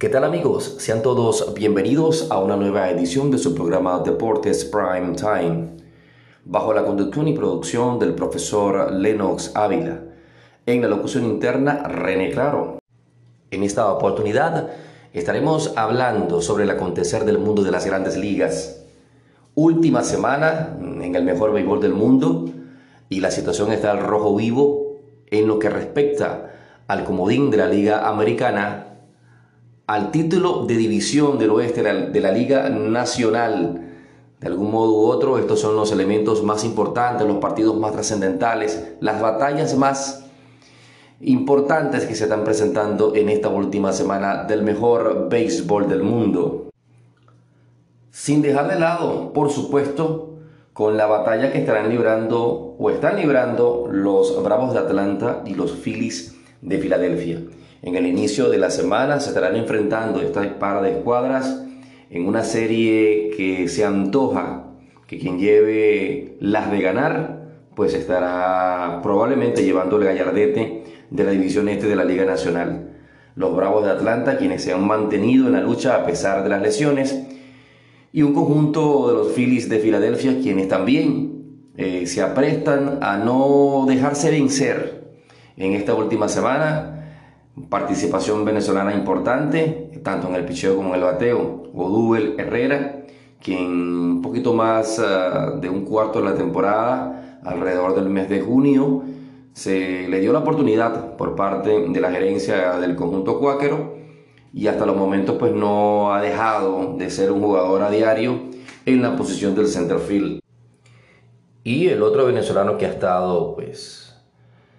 ¿Qué tal amigos? Sean todos bienvenidos a una nueva edición de su programa Deportes Prime Time, bajo la conducción y producción del profesor Lennox Ávila, en la locución interna René Claro. En esta oportunidad estaremos hablando sobre el acontecer del mundo de las grandes ligas. Última semana en el mejor béisbol del mundo y la situación está al rojo vivo en lo que respecta al comodín de la Liga Americana al título de división del oeste de la, Liga Nacional. De algún modo u otro, estos son los elementos más importantes, los partidos más trascendentales, las batallas más importantes que se están presentando en esta última semana del mejor béisbol del mundo. Sin dejar de lado, por supuesto, con la batalla que estarán librando o están librando los Bravos de Atlanta y los Phillies de Filadelfia. En el inicio de la semana se estarán enfrentando estas par de escuadras en una serie que se antoja que quien lleve las de ganar, pues estará probablemente llevando el gallardete de la división este de la Liga Nacional. Los Bravos de Atlanta, quienes se han mantenido en la lucha a pesar de las lesiones, y un conjunto de los Phillies de Filadelfia, quienes también eh, se aprestan a no dejarse vencer en esta última semana participación venezolana importante, tanto en el picheo como en el bateo. Godúbel Herrera, quien un poquito más ah, de un cuarto de la temporada, alrededor del mes de junio, se le dio la oportunidad por parte de la gerencia del conjunto cuáquero y hasta los momentos pues no ha dejado de ser un jugador a diario en la posición del center field. Y el otro venezolano que ha estado pues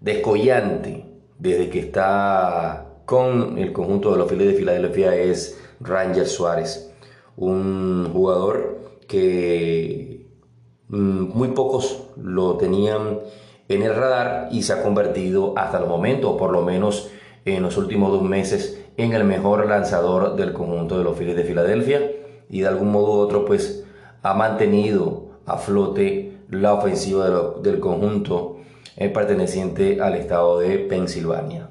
descollante desde que está con el conjunto de los Phillies de Filadelfia es Ranger Suárez, un jugador que mm, muy pocos lo tenían en el radar y se ha convertido hasta el momento, o por lo menos en los últimos dos meses, en el mejor lanzador del conjunto de los Phillies de Filadelfia. Y de algún modo u otro pues ha mantenido a flote la ofensiva del conjunto perteneciente al estado de Pensilvania.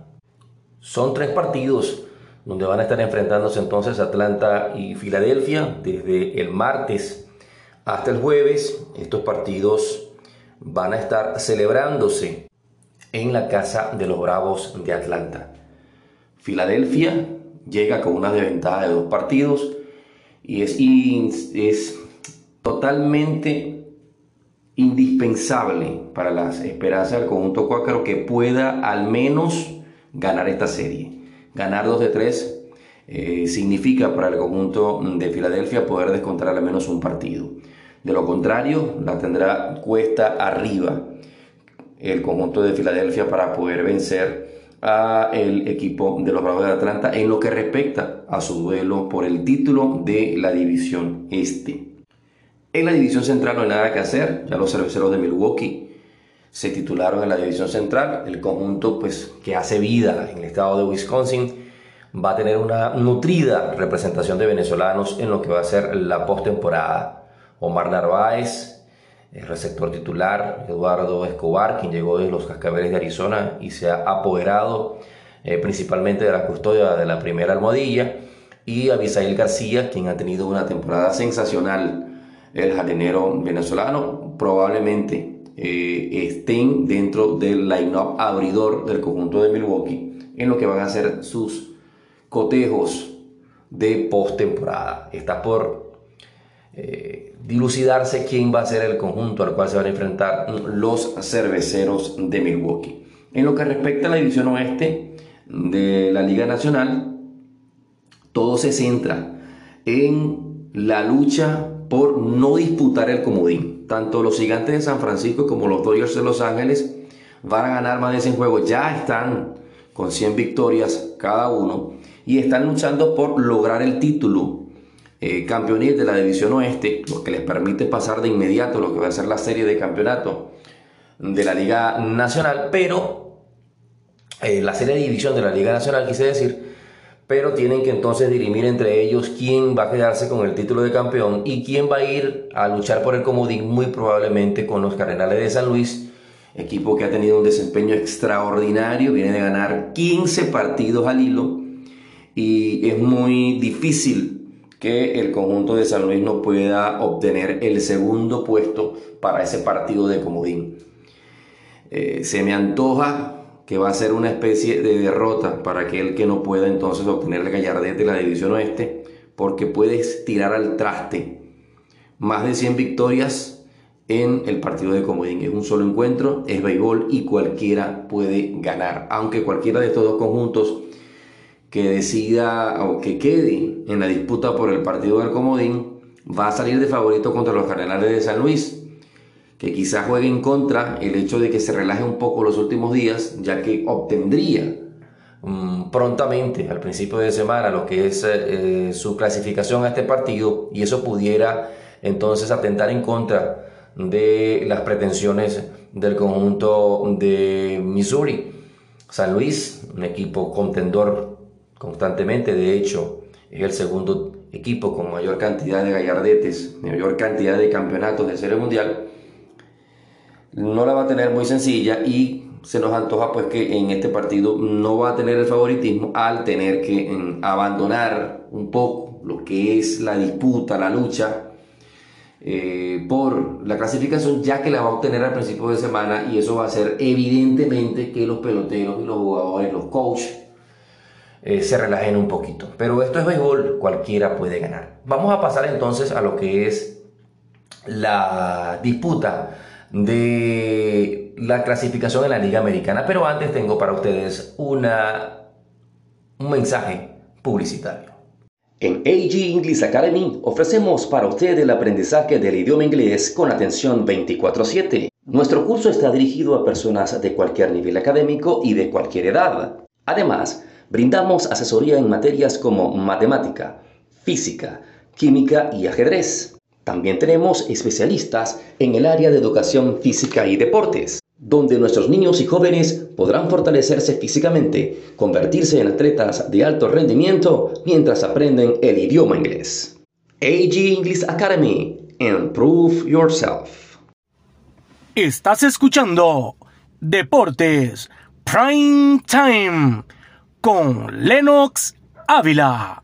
Son tres partidos donde van a estar enfrentándose entonces Atlanta y Filadelfia desde el martes hasta el jueves. Estos partidos van a estar celebrándose en la casa de los Bravos de Atlanta. Filadelfia llega con una desventaja de dos partidos y es, es totalmente indispensable para las esperanzas del conjunto cuáquero que pueda al menos ganar esta serie. Ganar 2 de 3 eh, significa para el conjunto de Filadelfia poder descontar al menos un partido. De lo contrario, la tendrá cuesta arriba el conjunto de Filadelfia para poder vencer a el equipo de los Bravos de Atlanta en lo que respecta a su duelo por el título de la división este. En la división central no hay nada que hacer, ya los cerveceros de Milwaukee se titularon en la división central, el conjunto pues que hace vida en el estado de Wisconsin va a tener una nutrida representación de venezolanos en lo que va a ser la postemporada. Omar Narváez, el receptor titular, Eduardo Escobar, quien llegó de los Cascabeles de Arizona y se ha apoderado eh, principalmente de la custodia de la primera almohadilla, y Abisail García, quien ha tenido una temporada sensacional el jardinero venezolano, probablemente eh, estén dentro del line-up abridor del conjunto de Milwaukee en lo que van a ser sus cotejos de postemporada. Está por eh, dilucidarse quién va a ser el conjunto al cual se van a enfrentar los cerveceros de Milwaukee. En lo que respecta a la división oeste de la Liga Nacional, todo se centra en la lucha por no disputar el comodín. Tanto los gigantes de San Francisco como los Dodgers de Los Ángeles van a ganar más de 100 juegos. Ya están con 100 victorias cada uno y están luchando por lograr el título eh, campeonil de la división oeste, lo que les permite pasar de inmediato lo que va a ser la serie de campeonato de la Liga Nacional, pero eh, la serie de división de la Liga Nacional, quise decir, pero tienen que entonces dirimir entre ellos quién va a quedarse con el título de campeón y quién va a ir a luchar por el comodín muy probablemente con los Cardenales de San Luis, equipo que ha tenido un desempeño extraordinario, viene de ganar 15 partidos al hilo y es muy difícil que el conjunto de San Luis no pueda obtener el segundo puesto para ese partido de comodín. Eh, se me antoja que va a ser una especie de derrota para aquel que no pueda entonces obtener el gallardete de la división oeste, porque puedes tirar al traste más de 100 victorias en el partido de comodín. Es un solo encuentro, es béisbol y cualquiera puede ganar, aunque cualquiera de estos dos conjuntos que decida o que quede en la disputa por el partido del comodín va a salir de favorito contra los Cardenales de San Luis que quizás juegue en contra el hecho de que se relaje un poco los últimos días, ya que obtendría mm, prontamente al principio de semana lo que es eh, eh, su clasificación a este partido y eso pudiera entonces atentar en contra de las pretensiones del conjunto de Missouri. San Luis, un equipo contendor constantemente, de hecho, es el segundo equipo con mayor cantidad de gallardetes, mayor cantidad de campeonatos de serie mundial no la va a tener muy sencilla y se nos antoja pues que en este partido no va a tener el favoritismo al tener que abandonar un poco lo que es la disputa, la lucha eh, por la clasificación ya que la va a obtener al principio de semana y eso va a hacer evidentemente que los peloteros y los jugadores, los coaches eh, se relajen un poquito. Pero esto es béisbol, cualquiera puede ganar. Vamos a pasar entonces a lo que es la disputa de la clasificación en la Liga Americana, pero antes tengo para ustedes una, un mensaje publicitario. En AG English Academy ofrecemos para usted el aprendizaje del idioma inglés con atención 24/7. Nuestro curso está dirigido a personas de cualquier nivel académico y de cualquier edad. Además, brindamos asesoría en materias como matemática, física, química y ajedrez. También tenemos especialistas en el área de educación física y deportes, donde nuestros niños y jóvenes podrán fortalecerse físicamente, convertirse en atletas de alto rendimiento mientras aprenden el idioma inglés. AG English Academy, Improve Yourself. Estás escuchando Deportes Prime Time con Lennox Ávila.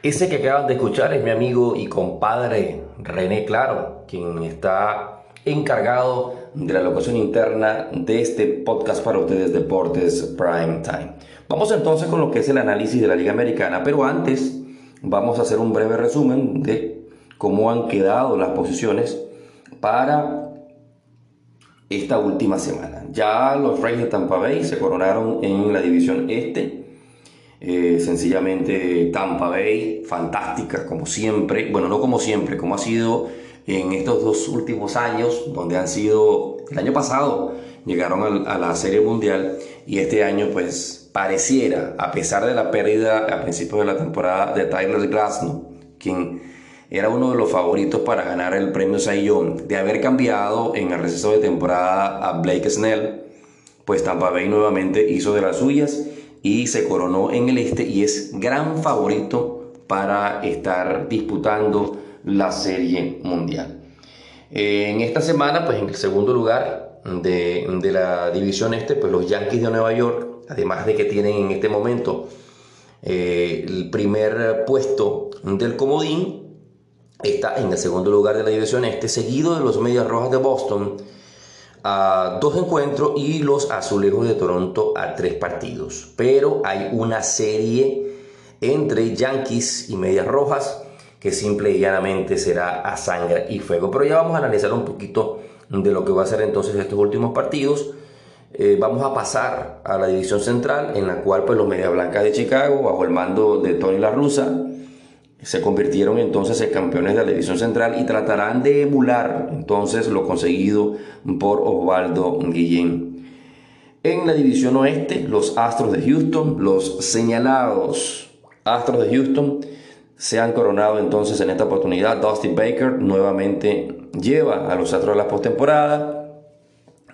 Ese que acaban de escuchar es mi amigo y compadre René Claro, quien está encargado de la locución interna de este podcast para ustedes Deportes Prime Time. Vamos entonces con lo que es el análisis de la Liga Americana, pero antes vamos a hacer un breve resumen de cómo han quedado las posiciones para esta última semana. Ya los Reyes de Tampa Bay se coronaron en la división este eh, sencillamente Tampa Bay, fantástica como siempre, bueno, no como siempre, como ha sido en estos dos últimos años, donde han sido, el año pasado llegaron a, la Serie Mundial y este año pues pareciera, a pesar de la pérdida a principios de la temporada de Tyler Glasnow, quien era uno de los favoritos para ganar el premio Young, de haber cambiado en el receso de temporada a Blake Snell, pues Tampa Bay nuevamente hizo de las suyas y se coronó en el este y es gran favorito para estar disputando la serie mundial. En esta semana, pues en el segundo lugar de, la división este, pues los Yankees de Nueva York, además de que tienen en este momento eh, el primer puesto del comodín, está en el segundo lugar de la división este, seguido de los Medias Rojas de Boston, a dos encuentros y los Azulejos de Toronto a tres partidos. Pero hay una serie entre Yankees y Medias Rojas que simple y llanamente será a sangre y fuego. Pero ya vamos a analizar un poquito de lo que va a ser entonces estos últimos partidos. Eh, vamos a pasar a la división central en la cual pues los Medias Blancas de Chicago bajo el mando de Tony La Russa se convirtieron entonces en campeones de la división central y tratarán de emular entonces lo conseguido por Osvaldo Guillén. En la división oeste, los Astros de Houston, los señalados Astros de Houston, se han coronado entonces en esta oportunidad. Dusty Baker nuevamente lleva a los Astros a la postemporada.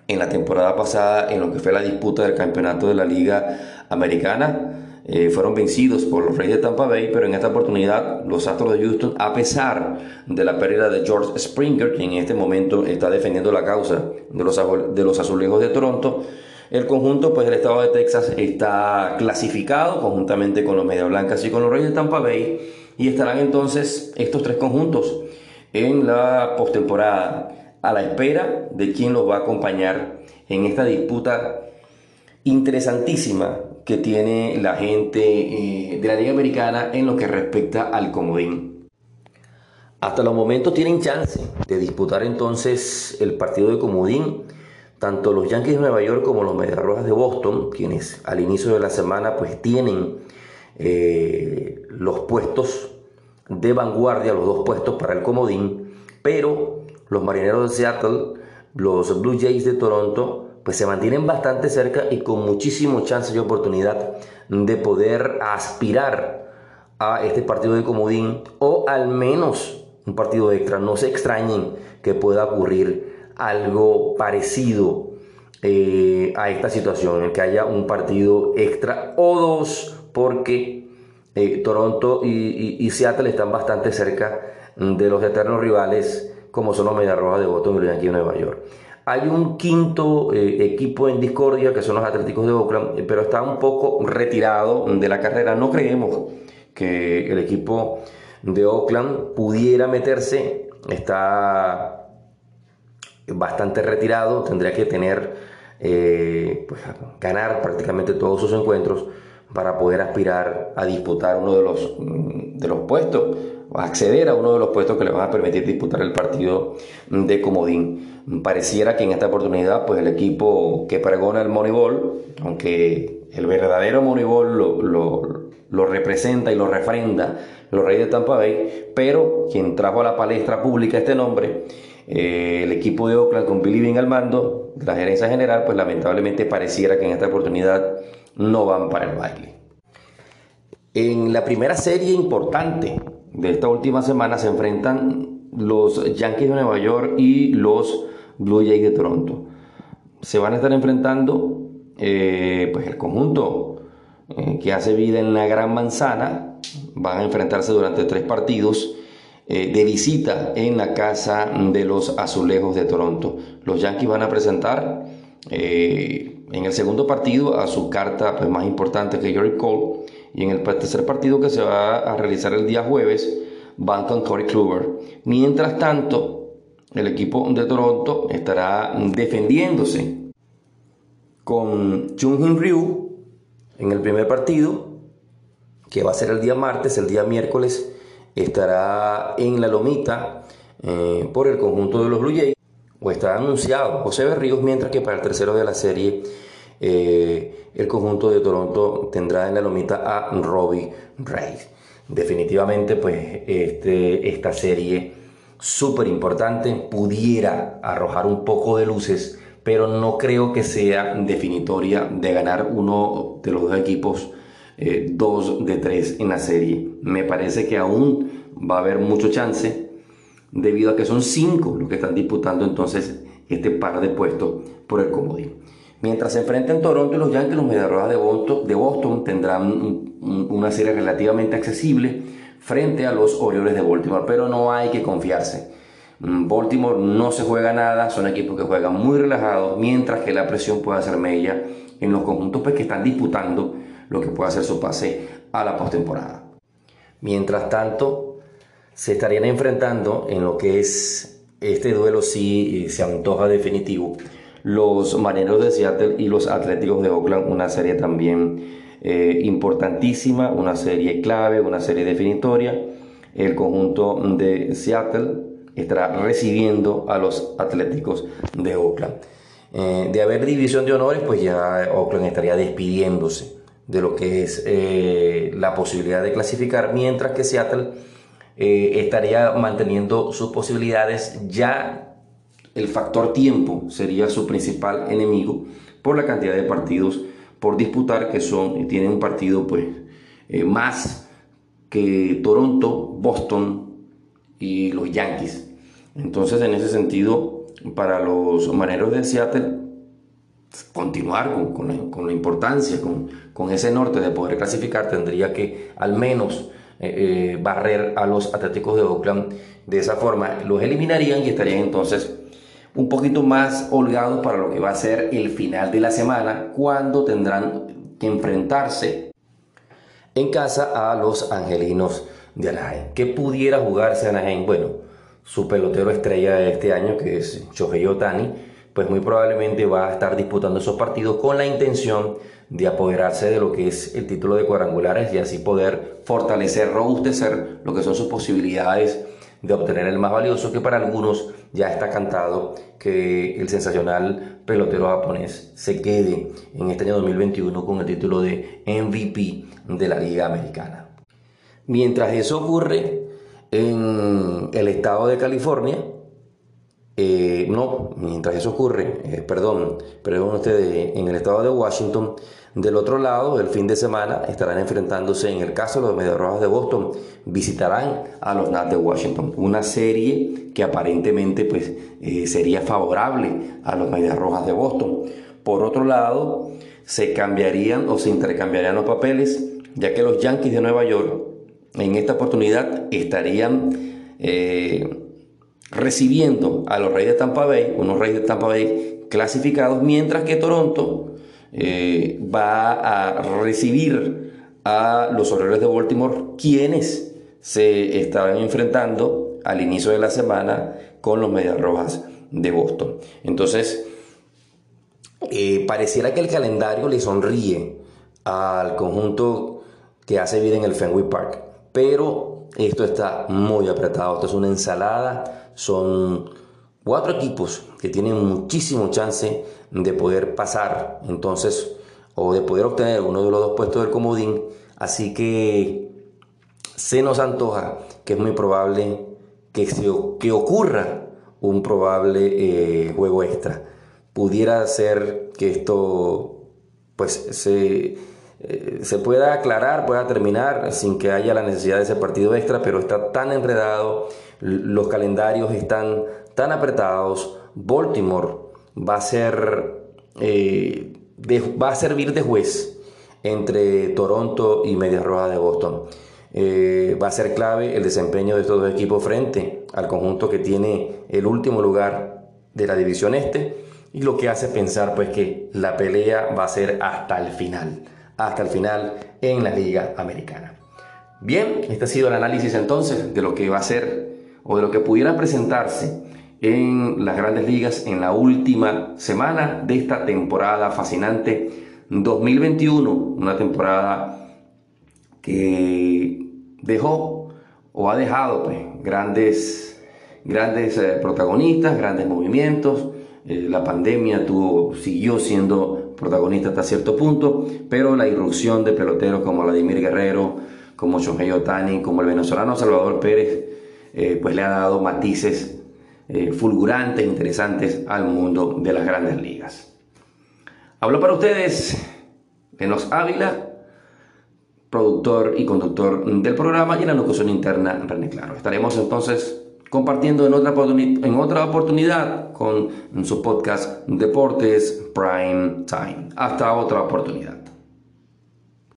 En la temporada pasada, en lo que fue la disputa del campeonato de la Liga Americana, eh, fueron vencidos por los Reyes de Tampa Bay, pero en esta oportunidad los Astros de Houston, a pesar de la pérdida de George Springer, quien en este momento está defendiendo la causa de los, de los azulejos de Toronto, El conjunto pues, del estado de Texas está clasificado conjuntamente con los Media Blancas y con los Reyes de Tampa Bay y estarán entonces estos tres conjuntos en la postemporada a la espera de quién los va a acompañar en esta disputa interesantísima que tiene la gente eh, de la Liga Americana en lo que respecta al comodín. Hasta los momentos tienen chance de disputar entonces el partido de comodín tanto los Yankees de Nueva York como los Medias Rojas de Boston, quienes al inicio de la semana pues tienen eh, los puestos de vanguardia, los dos puestos para el comodín, pero los Marineros de Seattle, los Blue Jays de Toronto, pues se mantienen bastante cerca y con muchísimo chance y oportunidad de poder aspirar a este partido de comodín o al menos un partido extra. No se extrañen que pueda ocurrir algo parecido eh, a esta situación, en que haya un partido extra o dos, porque eh, Toronto y, Seattle están bastante cerca de los eternos rivales como son los Mediarrojas de Boston y Nueva York. Hay un quinto eh, equipo en discordia que son los Atléticos de Oakland, eh, pero está un poco retirado de la carrera. No creemos que el equipo de Oakland pudiera meterse. Está bastante retirado, tendría que tener, eh, pues, ganar prácticamente todos sus encuentros para poder aspirar a disputar uno de los, mm, de los puestos acceder a uno de los puestos que le van a permitir disputar el partido de comodín. Pareciera que en esta oportunidad, pues el equipo que pregona el Moneyball, aunque el verdadero Moneyball lo, lo, representa y lo refrenda los Reyes de Tampa Bay, pero quien trajo a la palestra pública este nombre, eh, el equipo de Oakland con Billy Bean al mando, la gerencia general, pues lamentablemente pareciera que en esta oportunidad no van para el baile. En la primera serie importante de esta última semana se enfrentan los Yankees de Nueva York y los Blue Jays de Toronto. Se van a estar enfrentando eh, pues el conjunto eh, que hace vida en la Gran Manzana. Van a enfrentarse durante tres partidos eh, de visita en la casa de los Azulejos de Toronto. Los Yankees van a presentar en el segundo partido a su carta pues, más importante que Gary Cole y en el tercer partido que se va a realizar el día jueves van con Corey Kluber. Mientras tanto, el equipo de Toronto estará defendiéndose con Jung Ryu en el primer partido, que va a ser el día martes, el día miércoles estará en la lomita eh, por el conjunto de los Blue Jays, o está anunciado José Berríos, mientras que para el tercero de la serie eh, el conjunto de Toronto tendrá en la lomita a Robbie Ray. Definitivamente, pues este, esta serie súper importante pudiera arrojar un poco de luces, pero no creo que sea definitoria de ganar uno de los dos equipos, eh, dos de tres en la serie. Me parece que aún va a haber mucho chance, debido a que son cinco los que están disputando entonces este par de puestos por el comodín. Mientras se enfrenten Toronto y los Yankees, los Mediarrojas de Boston, de Boston tendrán una serie relativamente accesible frente a los Orioles de Baltimore, pero no hay que confiarse. Mm, Baltimore no se juega nada, son equipos que juegan muy relajados, mientras que la presión puede hacer mella en los conjuntos pues, que están disputando lo que puede hacer su pase a la postemporada. Mientras tanto, se estarían enfrentando en lo que es este duelo si se antoja definitivo los Marineros de Seattle y los Atléticos de Oakland, una serie también eh, importantísima, una serie clave, una serie definitoria. El conjunto de Seattle estará recibiendo a los Atléticos de Oakland. Eh, de haber división de honores, pues ya Oakland estaría despidiéndose de lo que es eh, la posibilidad de clasificar, mientras que Seattle estaría manteniendo sus posibilidades ya el factor tiempo sería su principal enemigo por la cantidad de partidos por disputar que son tienen un partido pues eh, más que Toronto, Boston y los Yankees. Entonces en ese sentido para los maneros de Seattle continuar con, la, importancia, con, ese norte de poder clasificar, tendría que al menos eh, eh, barrer a los Atléticos de Oakland. De esa forma los eliminarían y estarían entonces un poquito más holgados para lo que va a ser el final de la semana, cuando tendrán que enfrentarse en casa a los angelinos de Anaheim. ¿Qué pudiera jugarse Anaheim? Bueno, su pelotero estrella de este año, que es Shohei Otani, pues muy probablemente va a estar disputando esos partidos con la intención de apoderarse de lo que es el título de cuadrangulares y así poder fortalecer, robustecer lo que son sus posibilidades de obtener el más valioso, que para algunos ya está cantado que el sensacional pelotero japonés se quede en este año 2021 con el título de MVP de la Liga Americana. Mientras eso ocurre en el estado de California, eh, no, mientras eso ocurre, eh, perdón, perdón ustedes, en el estado de Washington, del otro lado, el fin de semana estarán enfrentándose, en el caso de los Medias Rojas de Boston, visitarán a los Nats de Washington. Una serie que aparentemente pues, eh, sería favorable a los Medias Rojas de Boston. Por otro lado, se cambiarían o se intercambiarían los papeles, ya que los Yankees de Nueva York en esta oportunidad estarían recibiendo a los Reyes de Tampa Bay, unos Reyes de Tampa Bay clasificados, mientras que Toronto eh, va a recibir a los Orioles de Baltimore, quienes se estaban enfrentando al inicio de la semana con los Medias Rojas de Boston. Entonces, eh, pareciera que el calendario le sonríe al conjunto que hace vida en el Fenway Park, pero esto está muy apretado, esto es una ensalada, son cuatro equipos que tienen muchísimo chance de poder pasar entonces o de poder obtener uno de los dos puestos del comodín. Así que se nos antoja que es muy probable que, que ocurra un probable eh, juego extra. Pudiera ser que esto pues se, eh, se pueda aclarar, pueda terminar sin que haya la necesidad de ese partido extra, pero está tan enredado, los calendarios están tan apretados, Baltimore va a ser eh, va a servir de juez entre Toronto y Medias Rojas de Boston. Eh, va a ser clave el desempeño de estos dos equipos frente al conjunto que tiene el último lugar de la división este y lo que hace pensar pues que la pelea va a ser hasta el final, hasta el final en la liga americana. Bien, este ha sido el análisis entonces de lo que va a ser o de lo que pudiera presentarse en las grandes ligas en la última semana de esta temporada fascinante 2021, una temporada que dejó o ha dejado pues, grandes, grandes eh, protagonistas, grandes movimientos. Eh, la pandemia tuvo, siguió siendo protagonista hasta cierto punto, pero la irrupción de peloteros como Vladimir Guerrero, como Shohei Otani, como el venezolano Salvador Pérez, eh, pues le ha dado matices eh, fulgurantes, interesantes al mundo de las grandes ligas. Hablo para ustedes Enos Ávila, productor y conductor del programa y en la locución interna René Claro. Estaremos entonces compartiendo en otra, en otra oportunidad con su podcast Deportes Prime Time. Hasta otra oportunidad.